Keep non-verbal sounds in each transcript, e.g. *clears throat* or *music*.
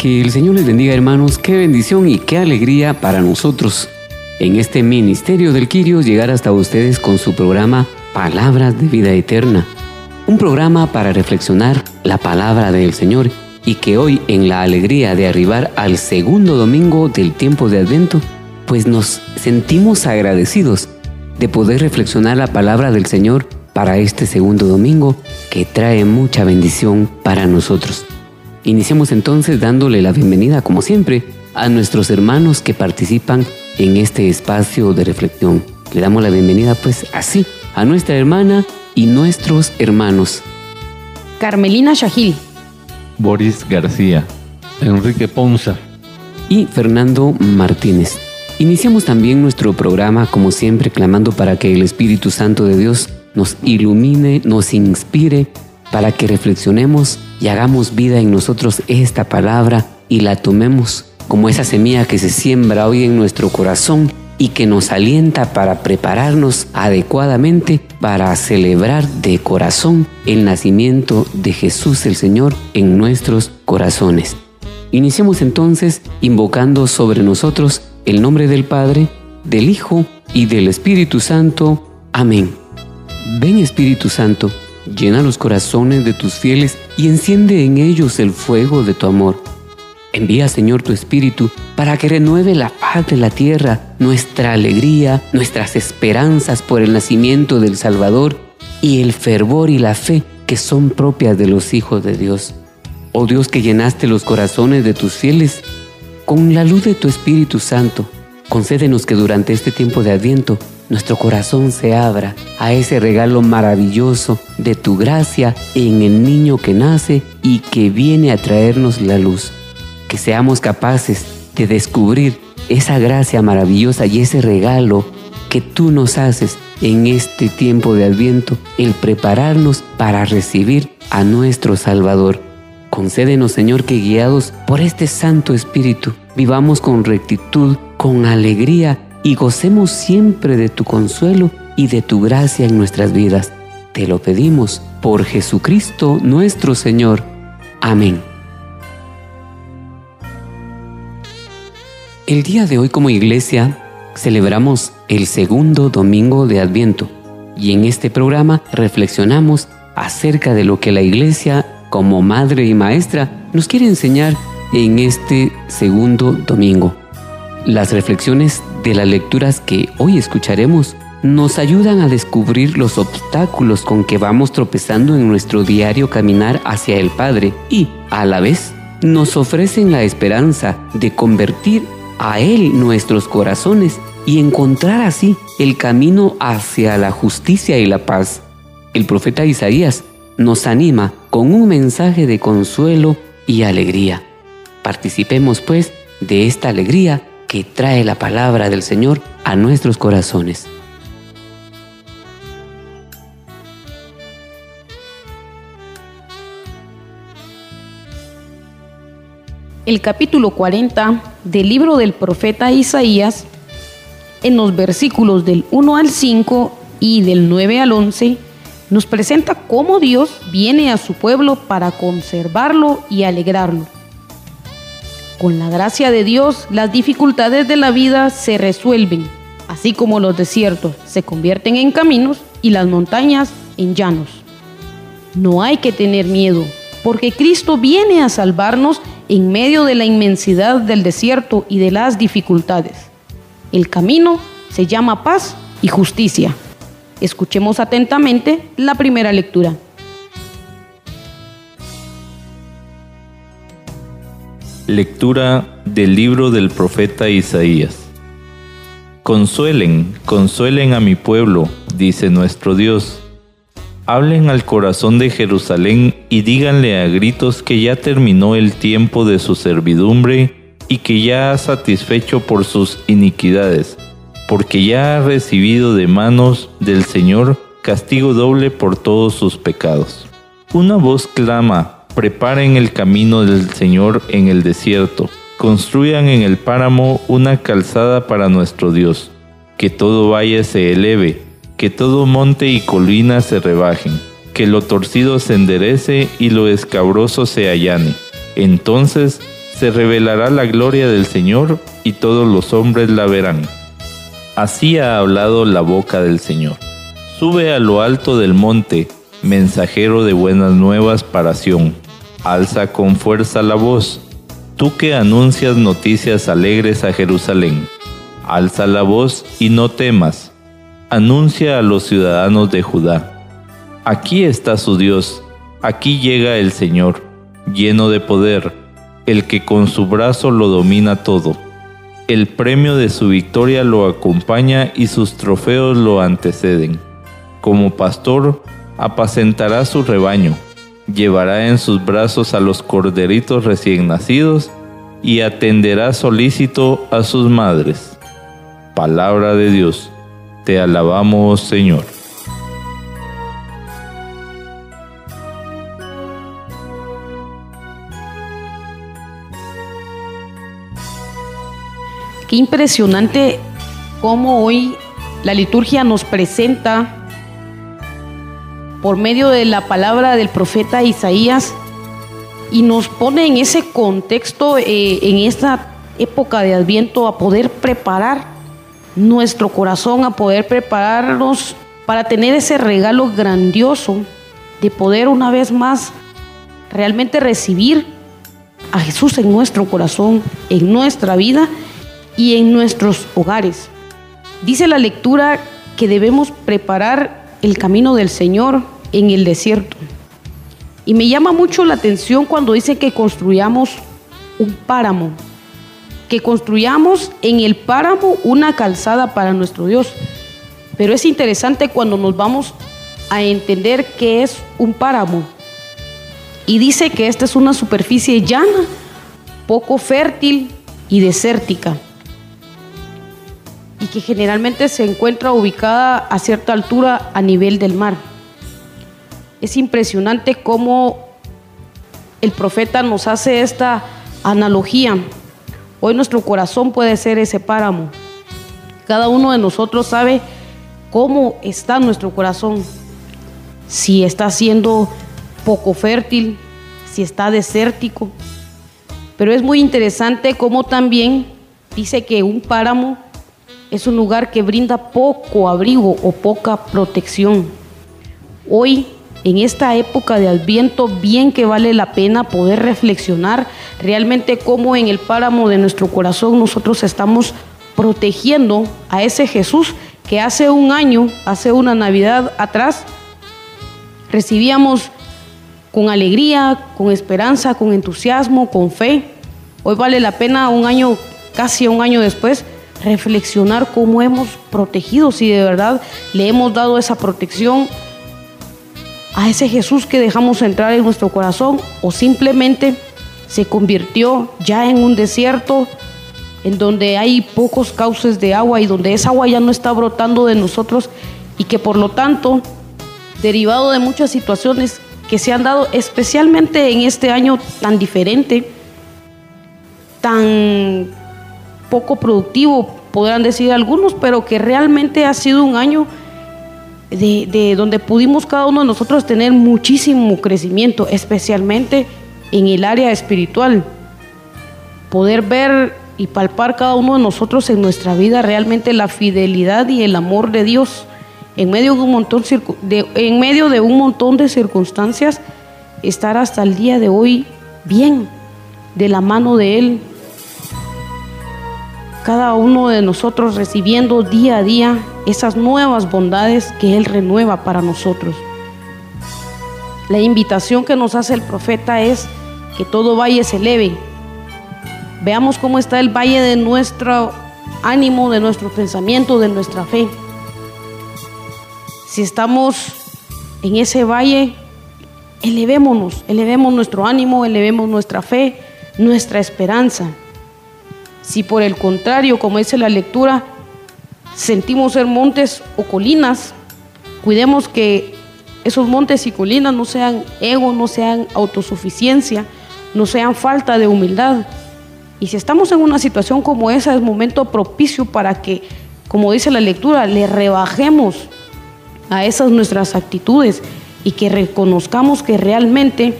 Que el Señor les bendiga hermanos, qué bendición y qué alegría para nosotros en este ministerio del Quirios llegar hasta ustedes con su programa Palabras de Vida Eterna. Un programa para reflexionar la palabra del Señor y que hoy en la alegría de arribar al segundo domingo del tiempo de Advento, pues nos sentimos agradecidos de poder reflexionar la palabra del Señor para este segundo domingo que trae mucha bendición para nosotros. Iniciemos entonces dándole la bienvenida, como siempre, a nuestros hermanos que participan en este espacio de reflexión. Le damos la bienvenida pues así a nuestra hermana y nuestros hermanos. Carmelina Shahil. Boris García. Enrique Ponza. Y Fernando Martínez. Iniciamos también nuestro programa como siempre clamando para que el Espíritu Santo de Dios nos ilumine, nos inspire para que reflexionemos y hagamos vida en nosotros esta palabra y la tomemos como esa semilla que se siembra hoy en nuestro corazón y que nos alienta para prepararnos adecuadamente para celebrar de corazón el nacimiento de Jesús el Señor en nuestros corazones. Iniciemos entonces invocando sobre nosotros el nombre del Padre, del Hijo y del Espíritu Santo. Amén. Ven Espíritu Santo Llena los corazones de tus fieles y enciende en ellos el fuego de tu amor. Envía, Señor, tu Espíritu para que renueve la paz de la tierra, nuestra alegría, nuestras esperanzas por el nacimiento del Salvador y el fervor y la fe que son propias de los hijos de Dios. Oh Dios que llenaste los corazones de tus fieles con la luz de tu Espíritu Santo, concédenos que durante este tiempo de Adviento nuestro corazón se abra a ese regalo maravilloso de tu gracia en el niño que nace y que viene a traernos la luz. Que seamos capaces de descubrir esa gracia maravillosa y ese regalo que tú nos haces en este tiempo de adviento, el prepararnos para recibir a nuestro Salvador. Concédenos, Señor, que guiados por este Santo Espíritu, vivamos con rectitud, con alegría y gocemos siempre de tu consuelo y de tu gracia en nuestras vidas. Te lo pedimos por Jesucristo nuestro Señor. Amén. El día de hoy como iglesia celebramos el segundo domingo de Adviento y en este programa reflexionamos acerca de lo que la iglesia como madre y maestra nos quiere enseñar en este segundo domingo. Las reflexiones de las lecturas que hoy escucharemos nos ayudan a descubrir los obstáculos con que vamos tropezando en nuestro diario caminar hacia el Padre y, a la vez, nos ofrecen la esperanza de convertir a Él nuestros corazones y encontrar así el camino hacia la justicia y la paz. El profeta Isaías nos anima con un mensaje de consuelo y alegría. Participemos pues de esta alegría que trae la palabra del Señor a nuestros corazones. El capítulo 40 del libro del profeta Isaías, en los versículos del 1 al 5 y del 9 al 11, nos presenta cómo Dios viene a su pueblo para conservarlo y alegrarlo con la gracia de Dios, las dificultades de la vida se resuelven, así como los desiertos se convierten en caminos y las montañas en llanos. No hay que tener miedo, porque Cristo viene a salvarnos en medio de la inmensidad del desierto y de las dificultades. El camino se llama paz y justicia. Escuchemos atentamente la primera lectura. Lectura del libro del profeta Isaías. Consuelen, consuelen a mi pueblo, dice nuestro Dios hablen al corazón de Jerusalén y díganle a gritos que ya terminó el tiempo de su servidumbre y que ya ha satisfecho por sus iniquidades, porque ya ha recibido de manos del Señor castigo doble por todos sus pecados. Una voz clama, preparen el camino del Señor en el desierto, construyan en el páramo una calzada para nuestro Dios, que todo valle se eleve que todo monte y colina se rebajen, que lo torcido se enderece y lo escabroso se allane. Entonces se revelará la gloria del Señor y todos los hombres la verán. Así ha hablado la boca del Señor. Sube a lo alto del monte, mensajero de buenas nuevas para Sión. Alza con fuerza la voz, tú que anuncias noticias alegres a Jerusalén. Alza la voz y no temas anuncia a los ciudadanos de Judá, aquí está su Dios, aquí llega el Señor, lleno de poder, el que con su brazo lo domina todo. El premio de su victoria lo acompaña y sus trofeos lo anteceden. Como pastor, apacentará su rebaño, llevará en sus brazos a los corderitos recién nacidos y atenderá solícito a sus madres. Palabra de Dios. Te alabamos, Señor. Qué impresionante cómo hoy la liturgia nos presenta por medio de la palabra del profeta Isaías y nos pone en ese contexto, eh, en esta época de Adviento, a poder preparar nuestro corazón a poder prepararnos para tener ese regalo grandioso de poder una vez más realmente recibir a Jesús en nuestro corazón, en nuestra vida y en nuestros hogares. Dice la lectura que debemos preparar el camino del Señor en el desierto. Y me llama mucho la atención cuando dice que construyamos un páramo que construyamos en el páramo una calzada para nuestro Dios. Pero es interesante cuando nos vamos a entender qué es un páramo. Y dice que esta es una superficie llana, poco fértil y desértica. Y que generalmente se encuentra ubicada a cierta altura a nivel del mar. Es impresionante cómo el profeta nos hace esta analogía Hoy nuestro corazón puede ser ese páramo. Cada uno de nosotros sabe cómo está nuestro corazón. Si está siendo poco fértil, si está desértico. Pero es muy interesante cómo también dice que un páramo es un lugar que brinda poco abrigo o poca protección. Hoy en esta época de Adviento, bien que vale la pena poder reflexionar realmente cómo en el páramo de nuestro corazón nosotros estamos protegiendo a ese Jesús que hace un año, hace una Navidad atrás, recibíamos con alegría, con esperanza, con entusiasmo, con fe. Hoy vale la pena un año, casi un año después, reflexionar cómo hemos protegido, si de verdad le hemos dado esa protección a ese Jesús que dejamos entrar en nuestro corazón o simplemente se convirtió ya en un desierto en donde hay pocos cauces de agua y donde esa agua ya no está brotando de nosotros y que por lo tanto, derivado de muchas situaciones que se han dado especialmente en este año tan diferente, tan poco productivo, podrán decir algunos, pero que realmente ha sido un año de, donde pudimos cada uno de nosotros tener muchísimo crecimiento, especialmente en el área espiritual. Poder ver y palpar cada uno de nosotros en nuestra vida realmente la fidelidad y el amor de Dios en medio de un montón de, en medio de un montón de circunstancias, estar hasta el día de hoy bien, de la mano de Él. Cada uno de nosotros recibiendo día a día esas nuevas bondades que Él renueva para nosotros. La invitación que nos hace el profeta es que todo valle se eleve. Veamos cómo está el valle de nuestro ánimo, de nuestro pensamiento, de nuestra fe. Si estamos en ese valle, elevémonos, elevemos nuestro ánimo, elevemos nuestra fe, nuestra esperanza. Si por el contrario, como dice la lectura, sentimos ser montes o colinas, cuidemos que esos montes y colinas no sean ego, no sean autosuficiencia, no sean falta de humildad. Y si estamos en una situación como esa, es momento propicio para que, como dice la lectura, le rebajemos a esas nuestras actitudes y que reconozcamos que realmente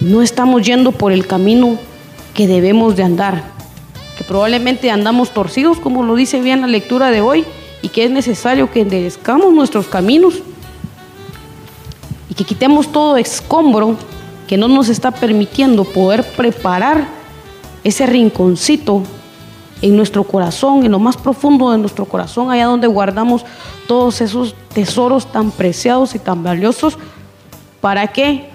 no estamos yendo por el camino que debemos de andar, probablemente andamos torcidos, como lo dice bien la lectura de hoy, y que es necesario que enderezcamos nuestros caminos y que quitemos todo escombro que no nos está permitiendo poder preparar ese rinconcito en nuestro corazón, en lo más profundo de nuestro corazón, allá donde guardamos todos esos tesoros tan preciados y tan valiosos, para que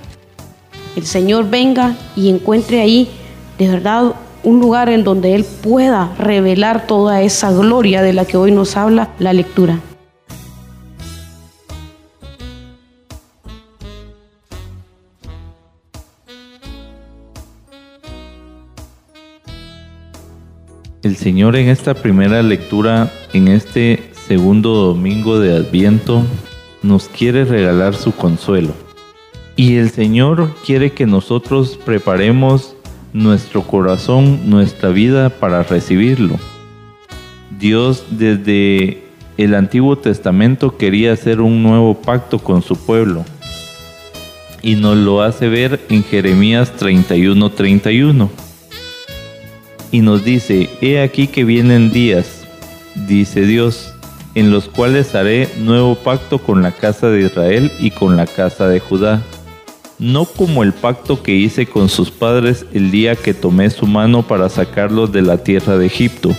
el Señor venga y encuentre ahí de verdad un lugar en donde Él pueda revelar toda esa gloria de la que hoy nos habla la lectura. El Señor en esta primera lectura, en este segundo domingo de Adviento, nos quiere regalar su consuelo. Y el Señor quiere que nosotros preparemos nuestro corazón, nuestra vida para recibirlo. Dios desde el Antiguo Testamento quería hacer un nuevo pacto con su pueblo. Y nos lo hace ver en Jeremías 31:31. 31 y nos dice, He aquí que vienen días, dice Dios, en los cuales haré nuevo pacto con la casa de Israel y con la casa de Judá, no como el pacto que hice con sus padres el día que tomé su mano para sacarlos de la tierra de Egipto,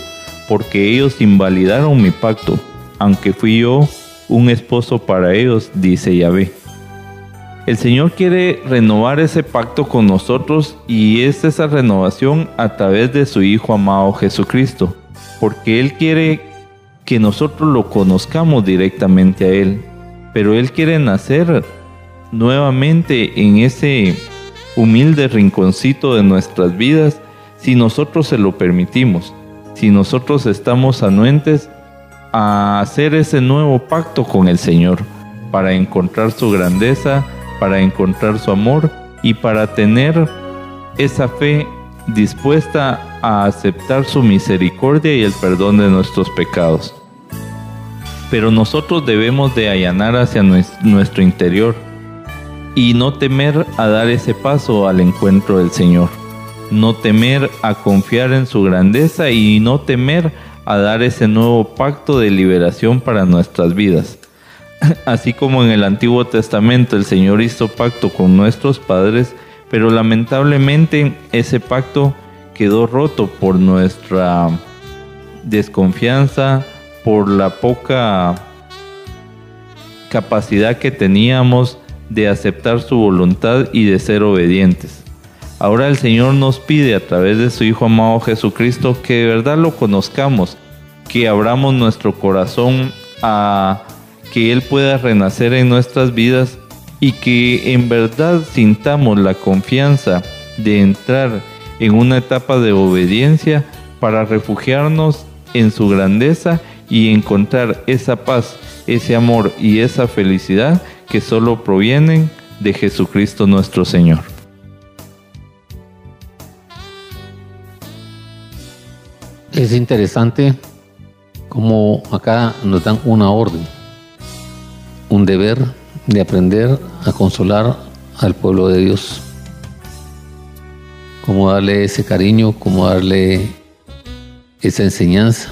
porque ellos invalidaron mi pacto, aunque fui yo un esposo para ellos, dice Yahvé. El Señor quiere renovar ese pacto con nosotros y es esa renovación a través de su Hijo amado Jesucristo, porque Él quiere que nosotros lo conozcamos directamente a Él, pero Él quiere nacer nuevamente en ese humilde rinconcito de nuestras vidas si nosotros se lo permitimos, si nosotros estamos anuentes a hacer ese nuevo pacto con el Señor para encontrar su grandeza, para encontrar su amor y para tener esa fe dispuesta a aceptar su misericordia y el perdón de nuestros pecados. Pero nosotros debemos de allanar hacia nuestro interior y no temer a dar ese paso al encuentro del Señor. No temer a confiar en su grandeza y no temer a dar ese nuevo pacto de liberación para nuestras vidas. *laughs* Así como en el Antiguo Testamento el Señor hizo pacto con nuestros padres, pero lamentablemente ese pacto quedó roto por nuestra desconfianza, por la poca capacidad que teníamos de aceptar su voluntad y de ser obedientes. Ahora el Señor nos pide a través de su Hijo amado Jesucristo que de verdad lo conozcamos, que abramos nuestro corazón a que Él pueda renacer en nuestras vidas y que en verdad sintamos la confianza de entrar en una etapa de obediencia para refugiarnos en su grandeza y encontrar esa paz, ese amor y esa felicidad que solo provienen de Jesucristo nuestro Señor. Es interesante como acá nos dan una orden un deber de aprender a consolar al pueblo de Dios. Cómo darle ese cariño, cómo darle esa enseñanza,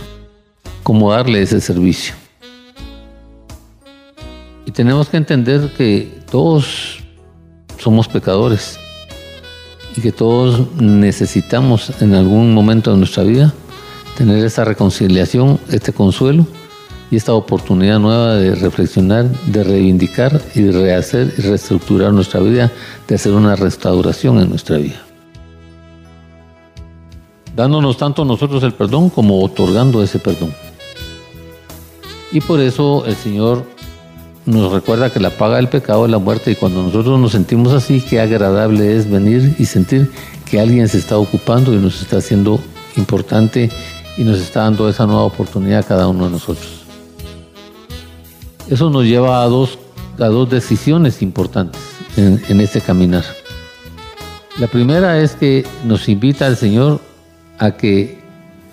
cómo darle ese servicio. Tenemos que entender que todos somos pecadores y que todos necesitamos en algún momento de nuestra vida tener esa reconciliación, este consuelo y esta oportunidad nueva de reflexionar, de reivindicar y de rehacer y reestructurar nuestra vida, de hacer una restauración en nuestra vida. Dándonos tanto nosotros el perdón como otorgando ese perdón. Y por eso el Señor nos recuerda que la paga del pecado es la muerte y cuando nosotros nos sentimos así, qué agradable es venir y sentir que alguien se está ocupando y nos está haciendo importante y nos está dando esa nueva oportunidad a cada uno de nosotros. Eso nos lleva a dos, a dos decisiones importantes en, en este caminar. La primera es que nos invita al Señor a que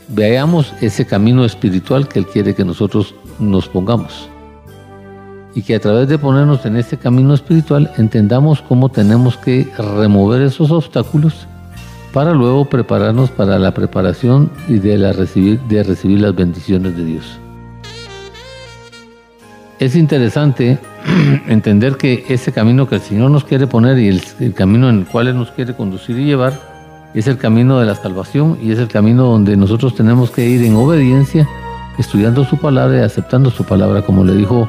veamos ese camino espiritual que Él quiere que nosotros nos pongamos y que a través de ponernos en este camino espiritual entendamos cómo tenemos que remover esos obstáculos para luego prepararnos para la preparación y de, la recibir, de recibir las bendiciones de Dios. Es interesante *clears throat* entender que ese camino que el Señor nos quiere poner y el, el camino en el cual Él nos quiere conducir y llevar es el camino de la salvación y es el camino donde nosotros tenemos que ir en obediencia, estudiando su palabra y aceptando su palabra, como le dijo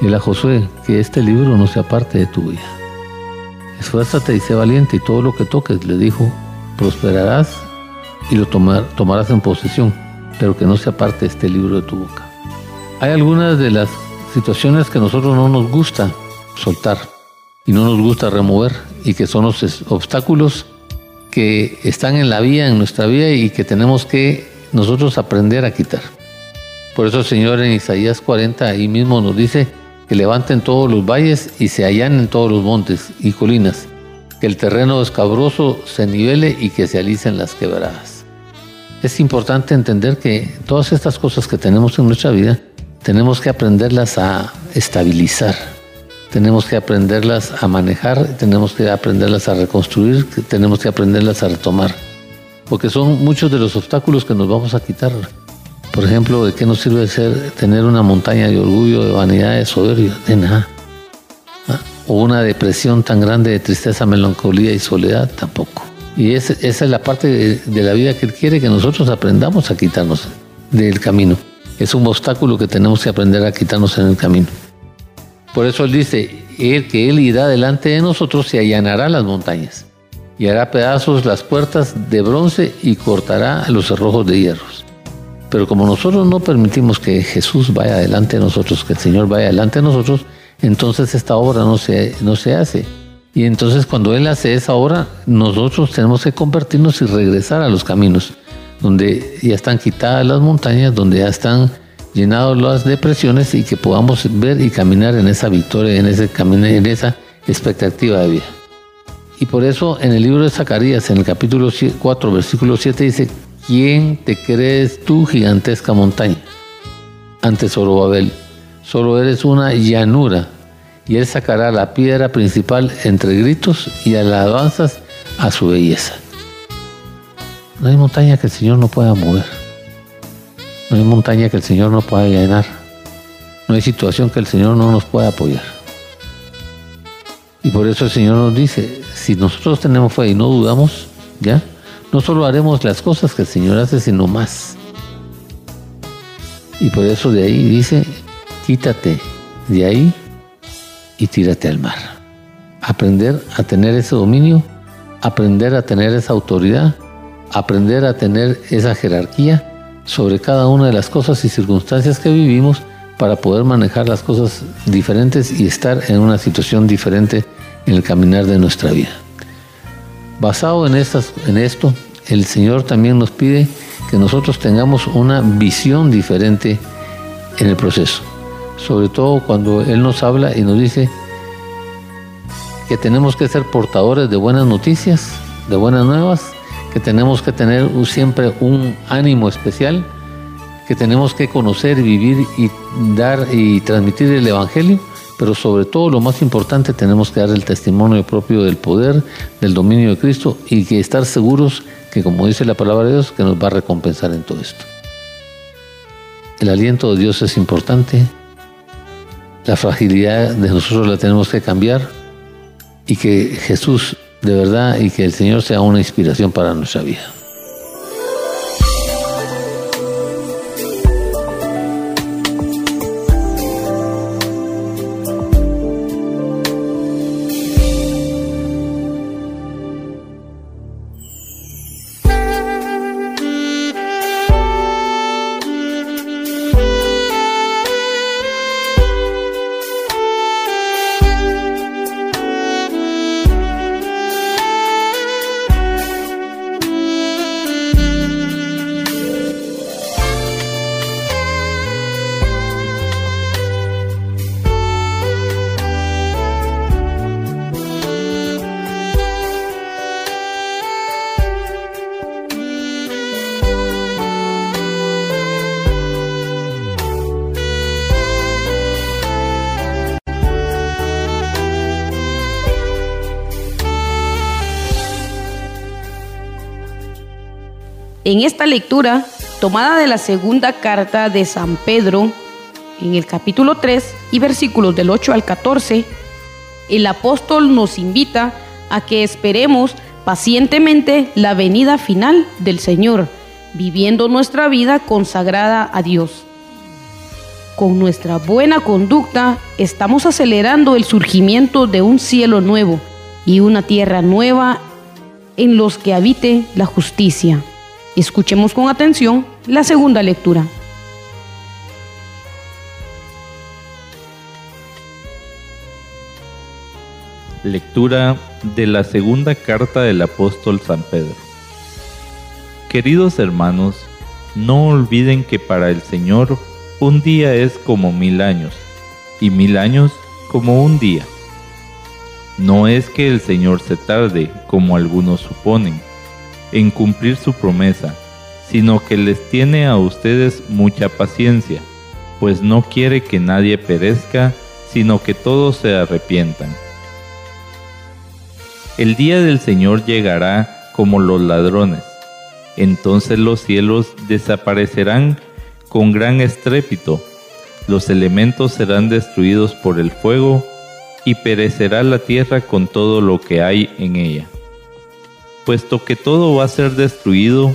Dile a Josué que este libro no sea parte de tu vida. Esfuérzate y sé valiente y todo lo que toques, le dijo, prosperarás y lo tomarás en posesión, pero que no sea parte de este libro de tu boca. Hay algunas de las situaciones que a nosotros no nos gusta soltar y no nos gusta remover y que son los obstáculos que están en la vía, en nuestra vida y que tenemos que nosotros aprender a quitar. Por eso el Señor en Isaías 40 ahí mismo nos dice, que levanten todos los valles y se allanen todos los montes y colinas, que el terreno escabroso se nivele y que se alicen las quebradas. Es importante entender que todas estas cosas que tenemos en nuestra vida, tenemos que aprenderlas a estabilizar, tenemos que aprenderlas a manejar, tenemos que aprenderlas a reconstruir, tenemos que aprenderlas a retomar, porque son muchos de los obstáculos que nos vamos a quitar por ejemplo, ¿de qué nos sirve ser, tener una montaña de orgullo, de vanidad, de soberbia? De nada. ¿Ah? O una depresión tan grande de tristeza, melancolía y soledad, tampoco. Y esa es la parte de, la vida que Él quiere que nosotros aprendamos a quitarnos del camino. Es un obstáculo que tenemos que aprender a quitarnos en el camino. Por eso Él dice, él, que Él irá delante de nosotros y allanará las montañas, y hará pedazos las puertas de bronce y cortará los cerrojos de hierros. Pero como nosotros no permitimos que Jesús vaya adelante de nosotros, que el Señor vaya adelante de nosotros, entonces esta obra no se, no se hace. Y entonces cuando Él hace esa obra, nosotros tenemos que convertirnos y regresar a los caminos, donde ya están quitadas las montañas, donde ya están llenadas las depresiones y que podamos ver y caminar en esa victoria, en ese camino, en esa expectativa de vida. Y por eso en el libro de Zacarías, en el capítulo 4, versículo 7 dice, ¿Quién te crees tú, gigantesca montaña? Ante Zorobabel, solo eres una llanura, y él sacará la piedra principal entre gritos y alabanzas a su belleza. No hay montaña que el Señor no pueda mover. No hay montaña que el Señor no pueda llenar. No hay situación que el Señor no nos pueda apoyar. Y por eso el Señor nos dice, si nosotros tenemos fe y no dudamos, ¿ya? No solo haremos las cosas que el Señor hace, sino más. Y por eso de ahí dice, quítate de ahí y tírate al mar. Aprender a tener ese dominio, aprender a tener esa autoridad, aprender a tener esa jerarquía sobre cada una de las cosas y circunstancias que vivimos para poder manejar las cosas diferentes y estar en una situación diferente en el caminar de nuestra vida. Basado en, estas, en esto, el Señor también nos pide que nosotros tengamos una visión diferente en el proceso. Sobre todo cuando Él nos habla y nos dice que tenemos que ser portadores de buenas noticias, de buenas nuevas, que tenemos que tener siempre un ánimo especial, que tenemos que conocer, vivir y dar y transmitir el Evangelio pero sobre todo lo más importante tenemos que dar el testimonio propio del poder, del dominio de Cristo y que estar seguros que como dice la palabra de Dios, que nos va a recompensar en todo esto. El aliento de Dios es importante, la fragilidad de nosotros la tenemos que cambiar y que Jesús de verdad y que el Señor sea una inspiración para nuestra vida. En esta lectura, tomada de la segunda carta de San Pedro, en el capítulo 3 y versículos del 8 al 14, el apóstol nos invita a que esperemos pacientemente la venida final del Señor, viviendo nuestra vida consagrada a Dios. Con nuestra buena conducta estamos acelerando el surgimiento de un cielo nuevo y una tierra nueva en los que habite la justicia. Escuchemos con atención la segunda lectura. Lectura de la segunda carta del apóstol San Pedro. Queridos hermanos, no olviden que para el Señor un día es como mil años y mil años como un día. No es que el Señor se tarde, como algunos suponen en cumplir su promesa, sino que les tiene a ustedes mucha paciencia, pues no quiere que nadie perezca, sino que todos se arrepientan. El día del Señor llegará como los ladrones. Entonces los cielos desaparecerán con gran estrépito, los elementos serán destruidos por el fuego, y perecerá la tierra con todo lo que hay en ella puesto que todo va a ser destruido,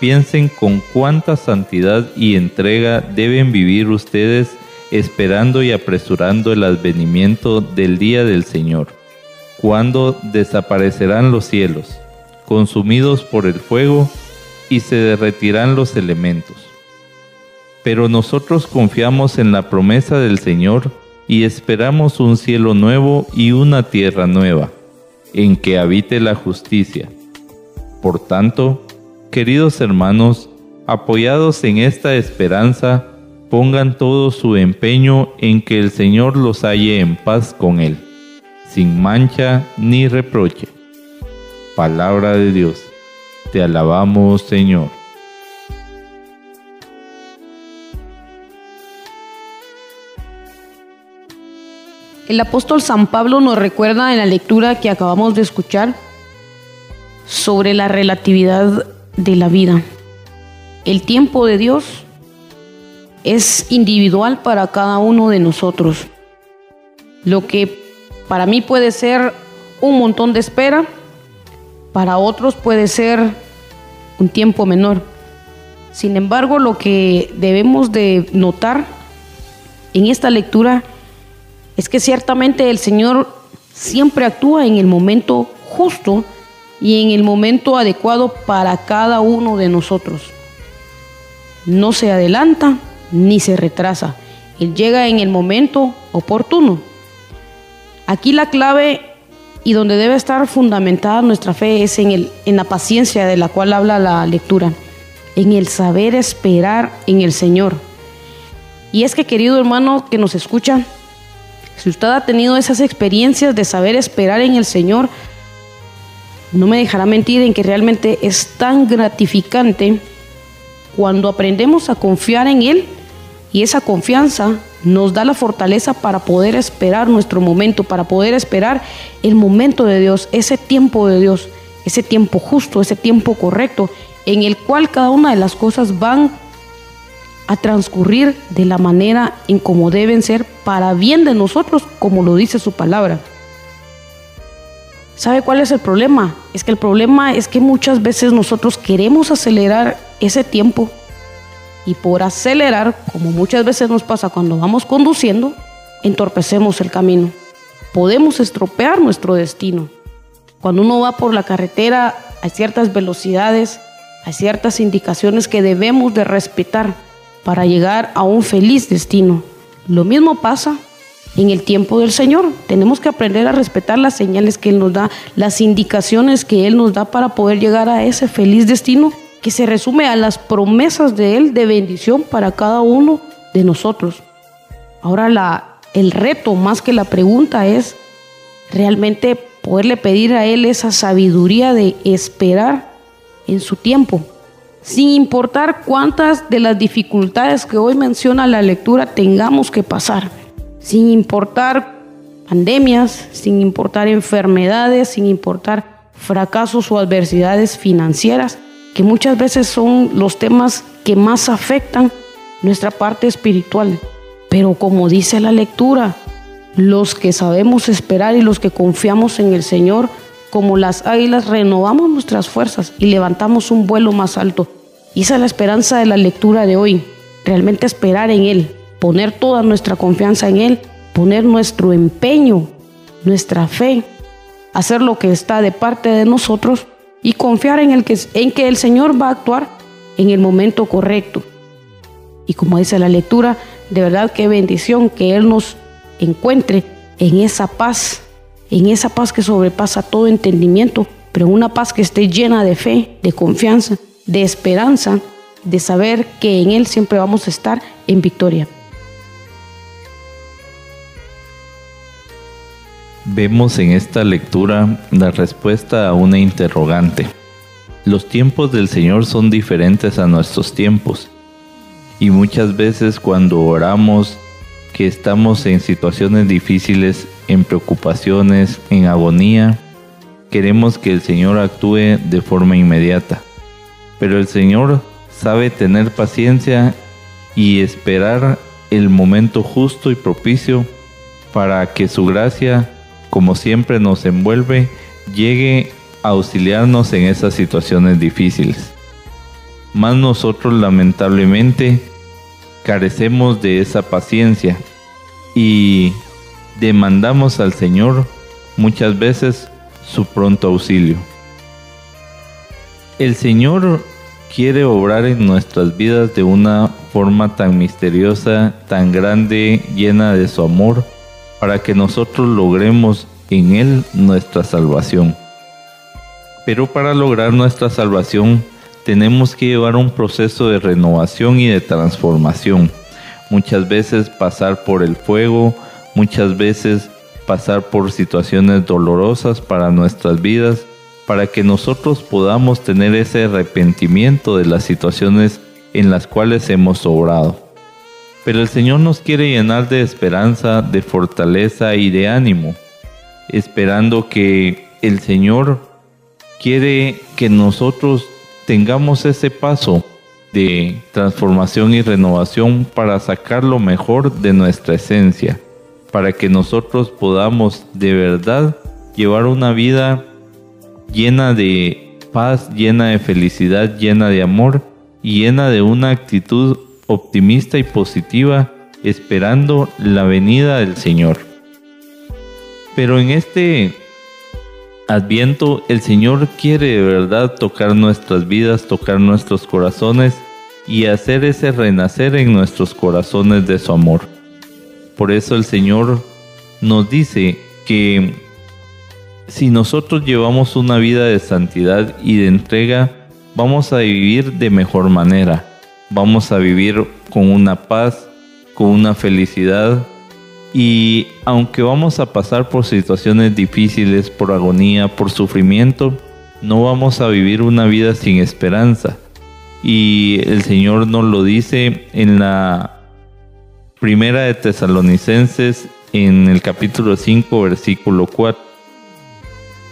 piensen con cuánta santidad y entrega deben vivir ustedes esperando y apresurando el advenimiento del día del Señor, cuando desaparecerán los cielos, consumidos por el fuego, y se derretirán los elementos. Pero nosotros confiamos en la promesa del Señor y esperamos un cielo nuevo y una tierra nueva, en que habite la justicia por tanto, queridos hermanos, apoyados en esta esperanza, pongan todo su empeño en que el Señor los halle en paz con Él, sin mancha ni reproche. Palabra de Dios, te alabamos Señor. El apóstol San Pablo nos recuerda en la lectura que acabamos de escuchar sobre la relatividad de la vida. El tiempo de Dios es individual para cada uno de nosotros. Lo que para mí puede ser un montón de espera, para otros puede ser un tiempo menor. Sin embargo, lo que debemos de notar en esta lectura es que ciertamente el Señor siempre actúa en el momento justo y en el momento adecuado para cada uno de nosotros. No se adelanta ni se retrasa. Él llega en el momento oportuno. Aquí la clave y donde debe estar fundamentada nuestra fe es en, el, en la paciencia de la cual habla la lectura, en el saber esperar en el Señor. Y es que querido hermano que nos escucha, si usted ha tenido esas experiencias de saber esperar en el Señor, no me dejará mentir en que realmente es tan gratificante cuando aprendemos a confiar en Él y esa confianza nos da la fortaleza para poder esperar nuestro momento, para poder esperar el momento de Dios, ese tiempo de Dios, ese tiempo justo, ese tiempo correcto, en el cual cada una de las cosas van a transcurrir de la manera en como deben ser para bien de nosotros, como lo dice su palabra. ¿Sabe cuál es el problema? Es que el problema es que muchas veces nosotros queremos acelerar ese tiempo y por acelerar, como muchas veces nos pasa cuando vamos conduciendo, entorpecemos el camino. Podemos estropear nuestro destino. Cuando uno va por la carretera hay ciertas velocidades, hay ciertas indicaciones que debemos de respetar para llegar a un feliz destino. Lo mismo pasa en el tiempo del Señor. Tenemos que aprender a respetar las señales que Él nos da, las indicaciones que Él nos da para poder llegar a ese feliz destino que se resume a las promesas de Él de bendición para cada uno de nosotros. Ahora la, el reto más que la pregunta es realmente poderle pedir a Él esa sabiduría de esperar en su tiempo, sin importar cuántas de las dificultades que hoy menciona la lectura tengamos que pasar, sin importar pandemias, sin importar enfermedades, sin importar fracasos o adversidades financieras, que muchas veces son los temas que más afectan nuestra parte espiritual. Pero como dice la lectura, los que sabemos esperar y los que confiamos en el Señor, como las águilas, renovamos nuestras fuerzas y levantamos un vuelo más alto. Esa es la esperanza de la lectura de hoy. Realmente esperar en Él, poner toda nuestra confianza en Él, poner nuestro empeño, nuestra fe, hacer lo que está de parte de nosotros y confiar en, el que, en que el Señor va a actuar en el momento correcto. Y como dice la lectura, de verdad qué bendición que Él nos encuentre en esa paz, en esa paz que sobrepasa todo entendimiento, pero una paz que esté llena de fe, de confianza, de esperanza, de saber que en Él siempre vamos a estar en victoria. Vemos en esta lectura la respuesta a una interrogante. Los tiempos del Señor son diferentes a nuestros tiempos. Y muchas veces cuando oramos que estamos en situaciones difíciles, en preocupaciones, en agonía, queremos que el Señor actúe de forma inmediata. Pero el Señor sabe tener paciencia y esperar el momento justo y propicio para que su gracia como siempre nos envuelve, llegue a auxiliarnos en esas situaciones difíciles. Más nosotros lamentablemente carecemos de esa paciencia y demandamos al Señor muchas veces su pronto auxilio. El Señor quiere obrar en nuestras vidas de una forma tan misteriosa, tan grande, llena de su amor, para que nosotros logremos en Él nuestra salvación. Pero para lograr nuestra salvación tenemos que llevar un proceso de renovación y de transformación. Muchas veces pasar por el fuego, muchas veces pasar por situaciones dolorosas para nuestras vidas, para que nosotros podamos tener ese arrepentimiento de las situaciones en las cuales hemos obrado. Pero el Señor nos quiere llenar de esperanza, de fortaleza y de ánimo, esperando que el Señor quiere que nosotros tengamos ese paso de transformación y renovación para sacar lo mejor de nuestra esencia, para que nosotros podamos de verdad llevar una vida llena de paz, llena de felicidad, llena de amor y llena de una actitud optimista y positiva esperando la venida del Señor. Pero en este adviento el Señor quiere de verdad tocar nuestras vidas, tocar nuestros corazones y hacer ese renacer en nuestros corazones de su amor. Por eso el Señor nos dice que si nosotros llevamos una vida de santidad y de entrega, vamos a vivir de mejor manera vamos a vivir con una paz, con una felicidad y aunque vamos a pasar por situaciones difíciles, por agonía, por sufrimiento, no vamos a vivir una vida sin esperanza. Y el Señor nos lo dice en la primera de Tesalonicenses, en el capítulo 5, versículo 4.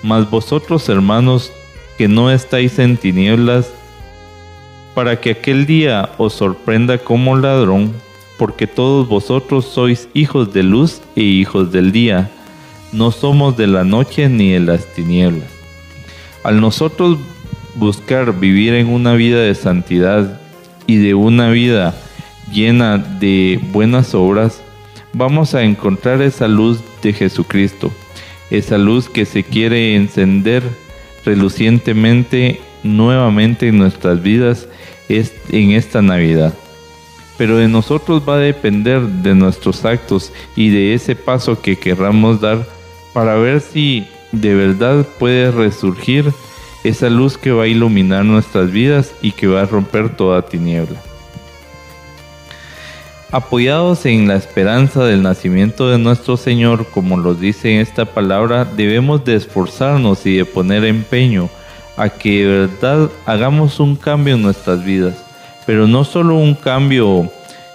Mas vosotros, hermanos, que no estáis en tinieblas, para que aquel día os sorprenda como ladrón, porque todos vosotros sois hijos de luz e hijos del día, no somos de la noche ni de las tinieblas. Al nosotros buscar vivir en una vida de santidad y de una vida llena de buenas obras, vamos a encontrar esa luz de Jesucristo, esa luz que se quiere encender relucientemente nuevamente en nuestras vidas en esta Navidad. Pero de nosotros va a depender de nuestros actos y de ese paso que querramos dar para ver si de verdad puede resurgir esa luz que va a iluminar nuestras vidas y que va a romper toda tiniebla. Apoyados en la esperanza del nacimiento de nuestro Señor, como lo dice en esta palabra, debemos de esforzarnos y de poner empeño a que de verdad hagamos un cambio en nuestras vidas, pero no solo un cambio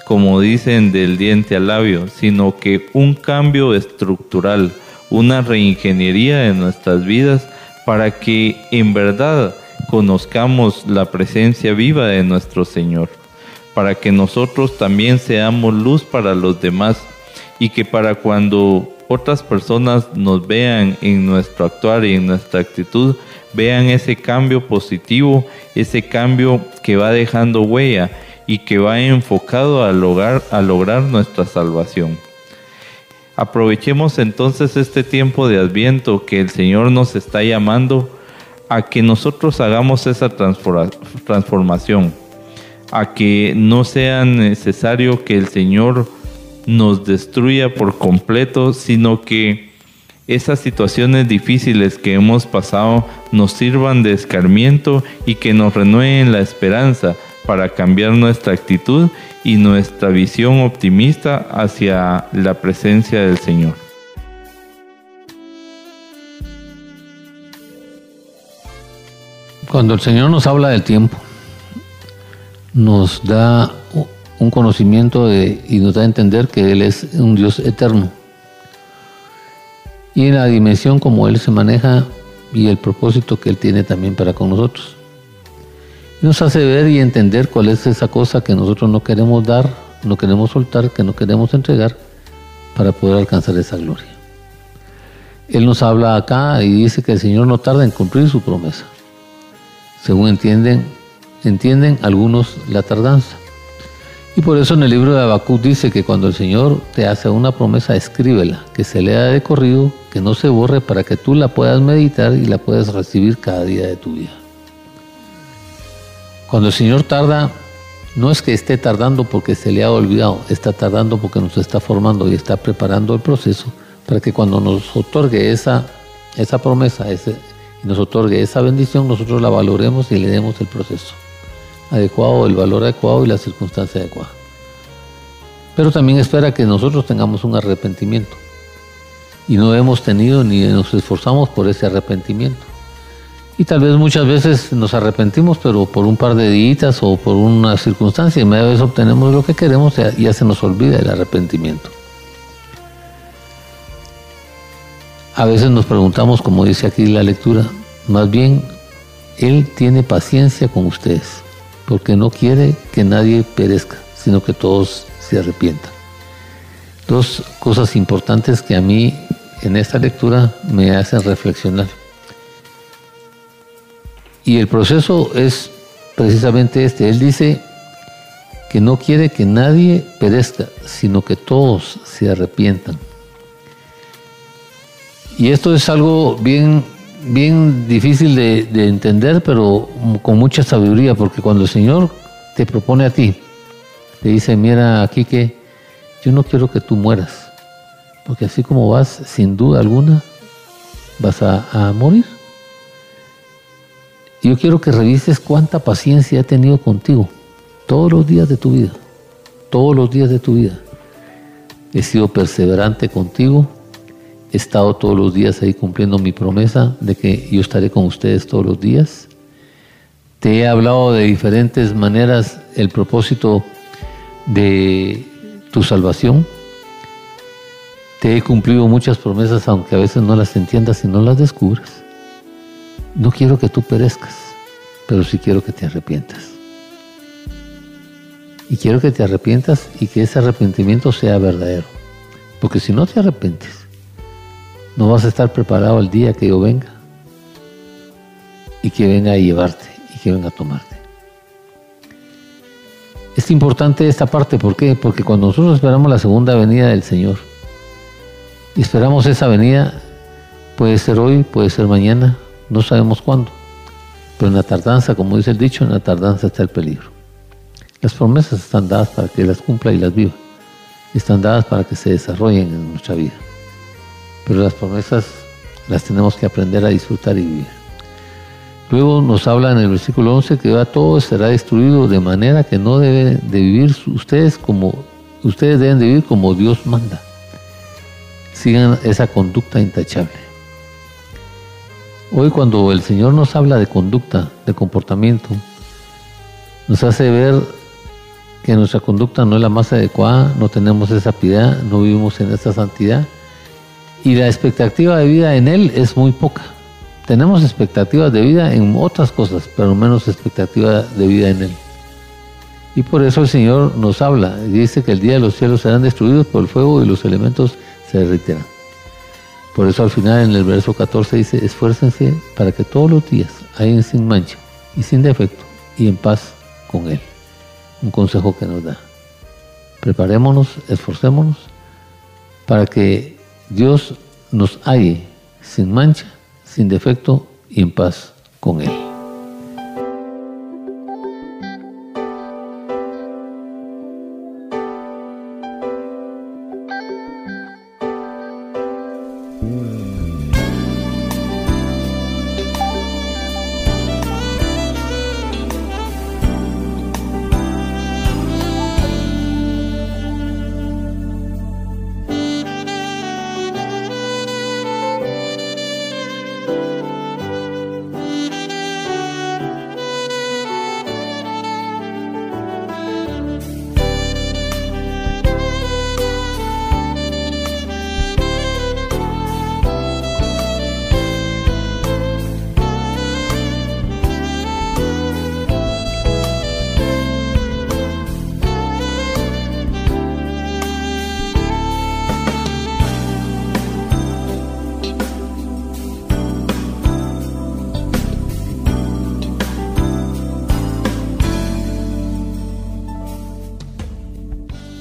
como dicen del diente al labio, sino que un cambio estructural, una reingeniería de nuestras vidas para que en verdad conozcamos la presencia viva de nuestro Señor, para que nosotros también seamos luz para los demás y que para cuando otras personas nos vean en nuestro actuar y en nuestra actitud, vean ese cambio positivo, ese cambio que va dejando huella y que va enfocado a lograr, a lograr nuestra salvación. Aprovechemos entonces este tiempo de adviento que el Señor nos está llamando a que nosotros hagamos esa transformación, a que no sea necesario que el Señor nos destruya por completo, sino que esas situaciones difíciles que hemos pasado nos sirvan de escarmiento y que nos renueven la esperanza para cambiar nuestra actitud y nuestra visión optimista hacia la presencia del Señor. Cuando el Señor nos habla del tiempo, nos da un conocimiento y nos da a entender que Él es un Dios eterno y en la dimensión como Él se maneja y el propósito que Él tiene también para con nosotros. Nos hace ver y entender cuál es esa cosa que nosotros no queremos dar, no queremos soltar, que no queremos entregar para poder alcanzar esa gloria. Él nos habla acá y dice que el Señor no tarda en cumplir su promesa. Según entienden, entienden algunos la tardanza. Y por eso en el libro de Habacuc dice que cuando el Señor te hace una promesa, escríbela, que se lea de corrido, que no se borre para que tú la puedas meditar y la puedas recibir cada día de tu vida. Cuando el Señor tarda, no es que esté tardando porque se le ha olvidado, está tardando porque nos está formando y está preparando el proceso para que cuando nos otorgue esa, esa promesa ese, y nos otorgue esa bendición, nosotros la valoremos y le demos el proceso adecuado, el valor adecuado y la circunstancia adecuada. Pero también espera que nosotros tengamos un arrepentimiento. Y no hemos tenido ni nos esforzamos por ese arrepentimiento. Y tal vez muchas veces nos arrepentimos, pero por un par de días o por una circunstancia, y media vez obtenemos lo que queremos y ya se nos olvida el arrepentimiento. A veces nos preguntamos, como dice aquí la lectura, más bien, Él tiene paciencia con ustedes porque no quiere que nadie perezca, sino que todos se arrepientan. Dos cosas importantes que a mí en esta lectura me hacen reflexionar. Y el proceso es precisamente este. Él dice que no quiere que nadie perezca, sino que todos se arrepientan. Y esto es algo bien bien difícil de, entender, pero con mucha sabiduría, porque cuando el Señor te propone a ti, te dice, mira aquí que yo no quiero que tú mueras, porque así como vas, sin duda alguna, vas a, a morir. Yo quiero que revises cuánta paciencia he tenido contigo todos los días de tu vida, todos los días de tu vida. He sido perseverante contigo, he estado todos los días ahí cumpliendo mi promesa de que yo estaré con ustedes todos los días. Te he hablado de diferentes maneras el propósito de tu salvación. Te he cumplido muchas promesas, aunque a veces no las entiendas y no las descubras. No quiero que tú perezcas, pero sí quiero que te arrepientas. Y quiero que te arrepientas y que ese arrepentimiento sea verdadero. Porque si no te arrepientes, no vas a estar preparado el día que yo venga y que venga a llevarte y que venga a tomarte. Es importante esta parte, ¿por qué? Porque cuando nosotros esperamos la segunda venida del Señor, y esperamos esa venida, puede ser hoy, puede ser mañana, no sabemos cuándo, pero en la tardanza, como dice el dicho, en la tardanza está el peligro. Las promesas están dadas para que las cumpla y las viva, están dadas para que se desarrollen en nuestra vida, pero las promesas las tenemos que aprender a disfrutar y vivir. Luego nos habla en el versículo 11 que todo será destruido de manera que no deben de vivir ustedes como ustedes deben de vivir como Dios manda. Sigan esa conducta intachable. Hoy cuando el Señor nos habla de conducta, de comportamiento, nos hace ver que nuestra conducta no es la más adecuada, no tenemos esa piedad, no vivimos en esa santidad y la expectativa de vida en Él es muy poca. Tenemos expectativas de vida en otras cosas, pero menos expectativa de vida en Él. Y por eso el Señor nos habla dice que el día de los cielos serán destruidos por el fuego y los elementos se derritirán. Por eso al final en el verso 14 dice, esfuércense para que todos los días hayan sin mancha y sin defecto y en paz con Él. Un consejo que nos da. Preparémonos, esforcémonos para que Dios nos halle sin mancha sin defecto y en paz con Él.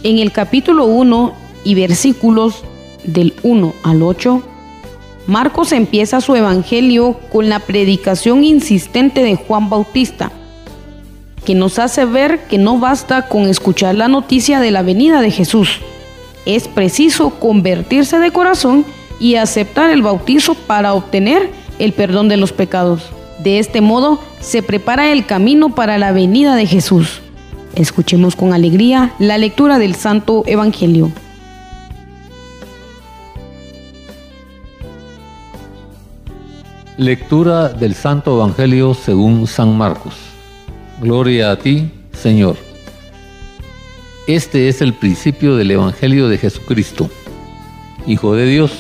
En el capítulo 1 y versículos del 1 al 8, Marcos empieza su evangelio con la predicación insistente de Juan Bautista, que nos hace ver que no basta con escuchar la noticia de la venida de Jesús. Es preciso convertirse de corazón y aceptar el bautizo para obtener el perdón de los pecados. De este modo se prepara el camino para la venida de Jesús. Escuchemos con alegría la lectura del Santo Evangelio. Lectura del Santo Evangelio según San Marcos. Gloria a ti, Señor. Este es el principio del Evangelio de Jesucristo, Hijo de Dios.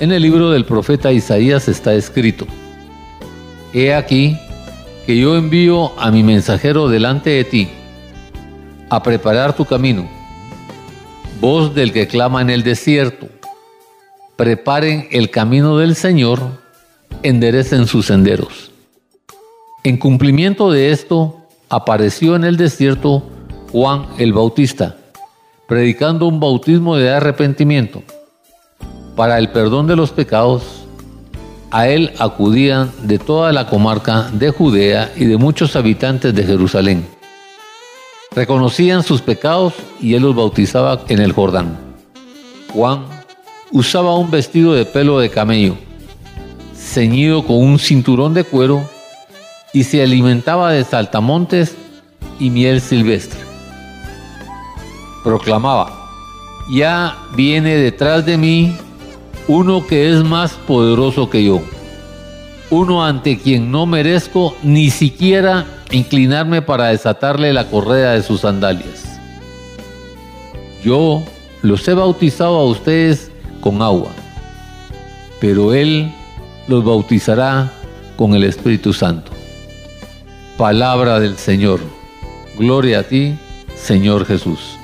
En el libro del profeta Isaías está escrito, He aquí que yo envío a mi mensajero delante de ti, a preparar tu camino. Voz del que clama en el desierto, preparen el camino del Señor, enderecen sus senderos. En cumplimiento de esto, apareció en el desierto Juan el Bautista, predicando un bautismo de arrepentimiento para el perdón de los pecados a él acudían de toda la comarca de Judea y de muchos habitantes de Jerusalén. Reconocían sus pecados y él los bautizaba en el Jordán. Juan usaba un vestido de pelo de camello, ceñido con un cinturón de cuero, y se alimentaba de saltamontes y miel silvestre. Proclamaba, ya viene detrás de mí uno que es más poderoso que yo, uno ante quien no merezco ni siquiera inclinarme para desatarle la correa de sus sandalias. Yo los he bautizado a ustedes con agua, pero Él los bautizará con el Espíritu Santo. Palabra del Señor. Gloria a ti, Señor Jesús.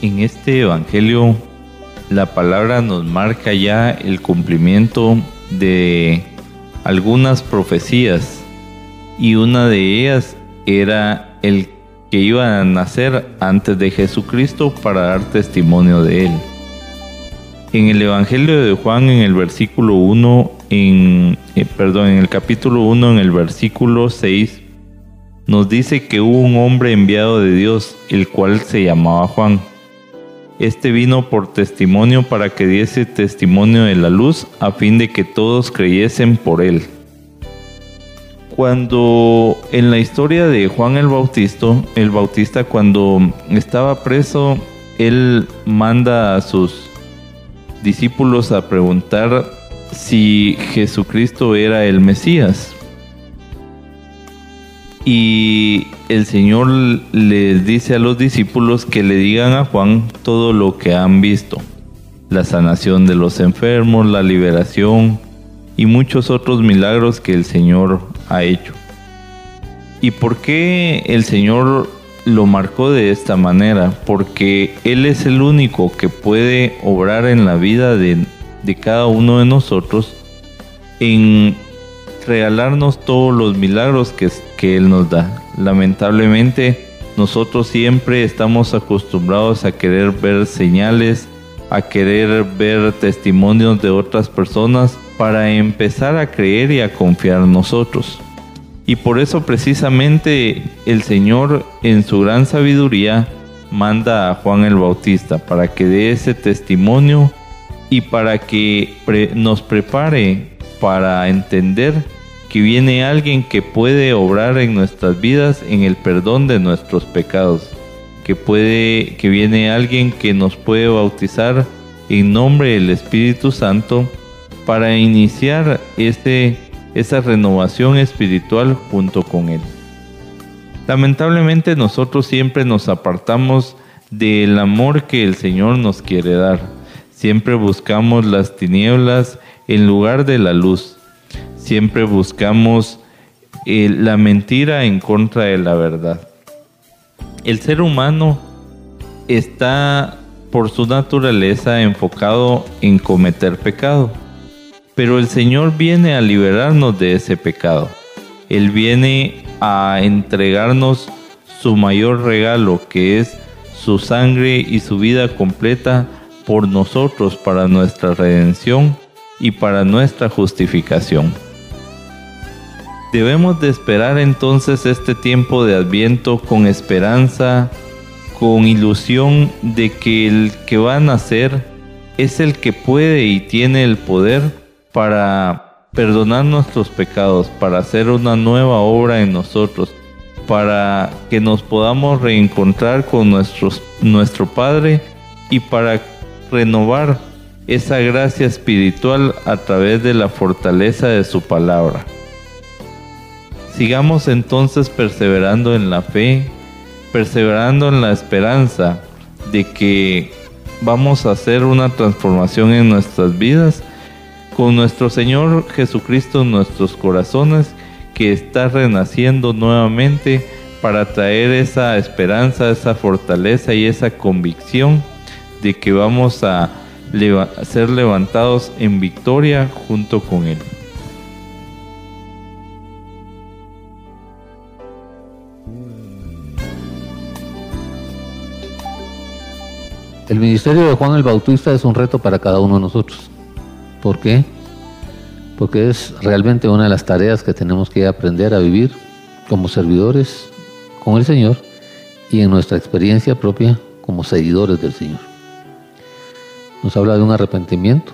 En este Evangelio la palabra nos marca ya el cumplimiento de algunas profecías y una de ellas era el que iba a nacer antes de Jesucristo para dar testimonio de él. En el Evangelio de Juan en el versículo 1 en eh, perdón, en el capítulo 1 en el versículo 6 nos dice que hubo un hombre enviado de Dios, el cual se llamaba Juan este vino por testimonio para que diese testimonio de la luz, a fin de que todos creyesen por él. Cuando en la historia de Juan el Bautista, el Bautista cuando estaba preso, él manda a sus discípulos a preguntar si Jesucristo era el Mesías. Y el Señor les dice a los discípulos que le digan a Juan todo lo que han visto. La sanación de los enfermos, la liberación y muchos otros milagros que el Señor ha hecho. ¿Y por qué el Señor lo marcó de esta manera? Porque Él es el único que puede obrar en la vida de, de cada uno de nosotros en regalarnos todos los milagros que, que Él nos da. Lamentablemente, nosotros siempre estamos acostumbrados a querer ver señales, a querer ver testimonios de otras personas para empezar a creer y a confiar en nosotros. Y por eso precisamente el Señor en su gran sabiduría manda a Juan el Bautista para que dé ese testimonio y para que nos prepare para entender que viene alguien que puede obrar en nuestras vidas en el perdón de nuestros pecados, que puede que viene alguien que nos puede bautizar en nombre del Espíritu Santo para iniciar este, esa renovación espiritual junto con él. Lamentablemente nosotros siempre nos apartamos del amor que el Señor nos quiere dar. Siempre buscamos las tinieblas en lugar de la luz siempre buscamos eh, la mentira en contra de la verdad. El ser humano está por su naturaleza enfocado en cometer pecado, pero el Señor viene a liberarnos de ese pecado. Él viene a entregarnos su mayor regalo, que es su sangre y su vida completa por nosotros para nuestra redención y para nuestra justificación. Debemos de esperar entonces este tiempo de adviento con esperanza, con ilusión de que el que va a nacer es el que puede y tiene el poder para perdonar nuestros pecados, para hacer una nueva obra en nosotros, para que nos podamos reencontrar con nuestro Padre y para renovar esa gracia espiritual a través de la fortaleza de su palabra. Sigamos entonces perseverando en la fe, perseverando en la esperanza de que vamos a hacer una transformación en nuestras vidas con nuestro Señor Jesucristo en nuestros corazones que está renaciendo nuevamente para traer esa esperanza, esa fortaleza y esa convicción de que vamos a ser levantados en victoria junto con Él. El ministerio de Juan el Bautista es un reto para cada uno de nosotros. ¿Por qué? Porque es realmente una de las tareas que tenemos que aprender a vivir como servidores con el Señor y en nuestra experiencia propia como seguidores del Señor. Nos habla de un arrepentimiento,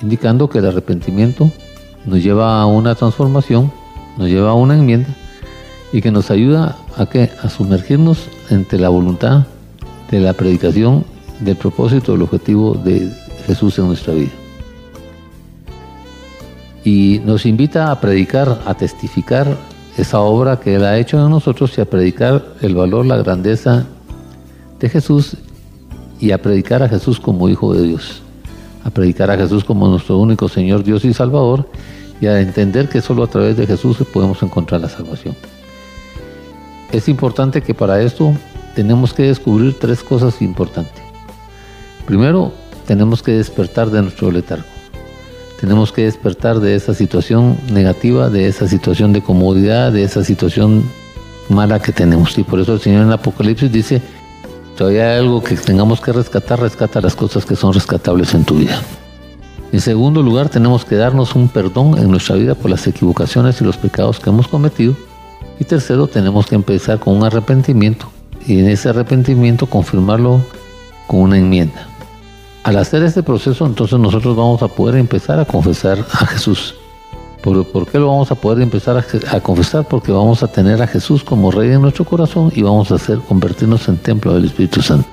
indicando que el arrepentimiento nos lleva a una transformación, nos lleva a una enmienda y que nos ayuda a, que, a sumergirnos entre la voluntad de la predicación del propósito, del objetivo de Jesús en nuestra vida. Y nos invita a predicar, a testificar esa obra que Él ha hecho en nosotros y a predicar el valor, la grandeza de Jesús y a predicar a Jesús como Hijo de Dios, a predicar a Jesús como nuestro único Señor, Dios y Salvador y a entender que solo a través de Jesús podemos encontrar la salvación. Es importante que para esto tenemos que descubrir tres cosas importantes. Primero, tenemos que despertar de nuestro letargo. Tenemos que despertar de esa situación negativa, de esa situación de comodidad, de esa situación mala que tenemos. Y por eso el Señor en Apocalipsis dice, todavía hay algo que tengamos que rescatar, rescata las cosas que son rescatables en tu vida. En segundo lugar, tenemos que darnos un perdón en nuestra vida por las equivocaciones y los pecados que hemos cometido. Y tercero, tenemos que empezar con un arrepentimiento y en ese arrepentimiento confirmarlo con una enmienda. Al hacer este proceso, entonces nosotros vamos a poder empezar a confesar a Jesús. ¿Por, qué lo vamos a poder empezar a, confesar? Porque vamos a tener a Jesús como Rey en nuestro corazón y vamos a hacer convertirnos en templo del Espíritu Santo.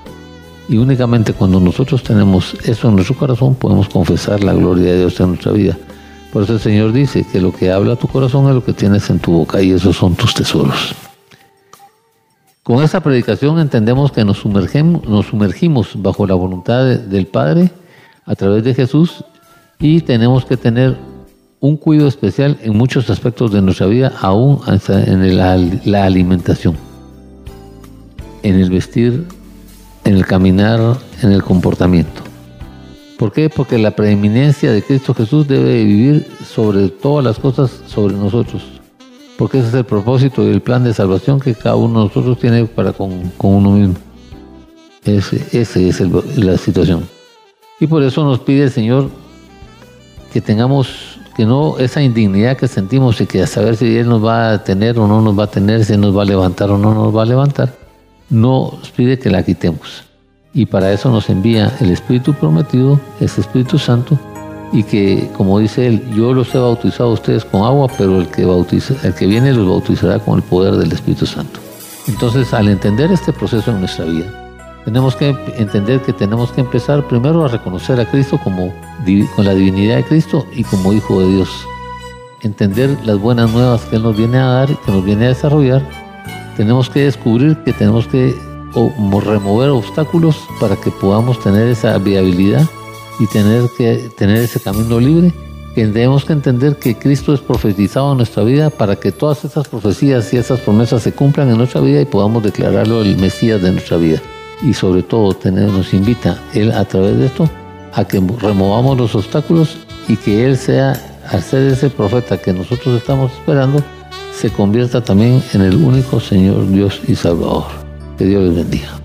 Y únicamente cuando nosotros tenemos eso en nuestro corazón podemos confesar la gloria de Dios en nuestra vida. Por eso el Señor dice que lo que habla tu corazón es lo que tienes en tu boca y esos son tus tesoros. Con esta predicación entendemos que nos sumergimos, nos sumergimos bajo la voluntad del Padre a través de Jesús y tenemos que tener un cuidado especial en muchos aspectos de nuestra vida, aún en la alimentación, en el vestir, en el caminar, en el comportamiento. ¿Por qué? Porque la preeminencia de Cristo Jesús debe vivir sobre todas las cosas sobre nosotros porque ese es el propósito y el plan de salvación que cada uno de nosotros tiene para con, uno mismo. Ese, ese es la situación. Y por eso nos pide el Señor que tengamos, que no esa indignidad que sentimos y que a saber si Él nos va a tener o no nos va a tener, si nos va a levantar o no nos va a levantar, nos pide que la quitemos. Y para eso nos envía el Espíritu prometido, ese Espíritu Santo, y que, como dice él, yo los he bautizado a ustedes con agua, pero el que, bautiza, el que viene los bautizará con el poder del Espíritu Santo. Entonces, al entender este proceso en nuestra vida, tenemos que entender que tenemos que empezar primero a reconocer a Cristo como con la divinidad de Cristo y como Hijo de Dios. Entender las buenas nuevas que Él nos viene a dar y que nos viene a desarrollar. Tenemos que descubrir que tenemos que remover obstáculos para que podamos tener esa viabilidad y tener que tener ese camino libre, tenemos que entender que Cristo es profetizado en nuestra vida para que todas esas profecías y esas promesas se cumplan en nuestra vida y podamos declararlo el Mesías de nuestra vida. Y sobre todo tener, nos invita Él a través de esto a que removamos los obstáculos y que Él sea, al ser ese profeta que nosotros estamos esperando, se convierta también en el único Señor Dios y Salvador. Que Dios les bendiga.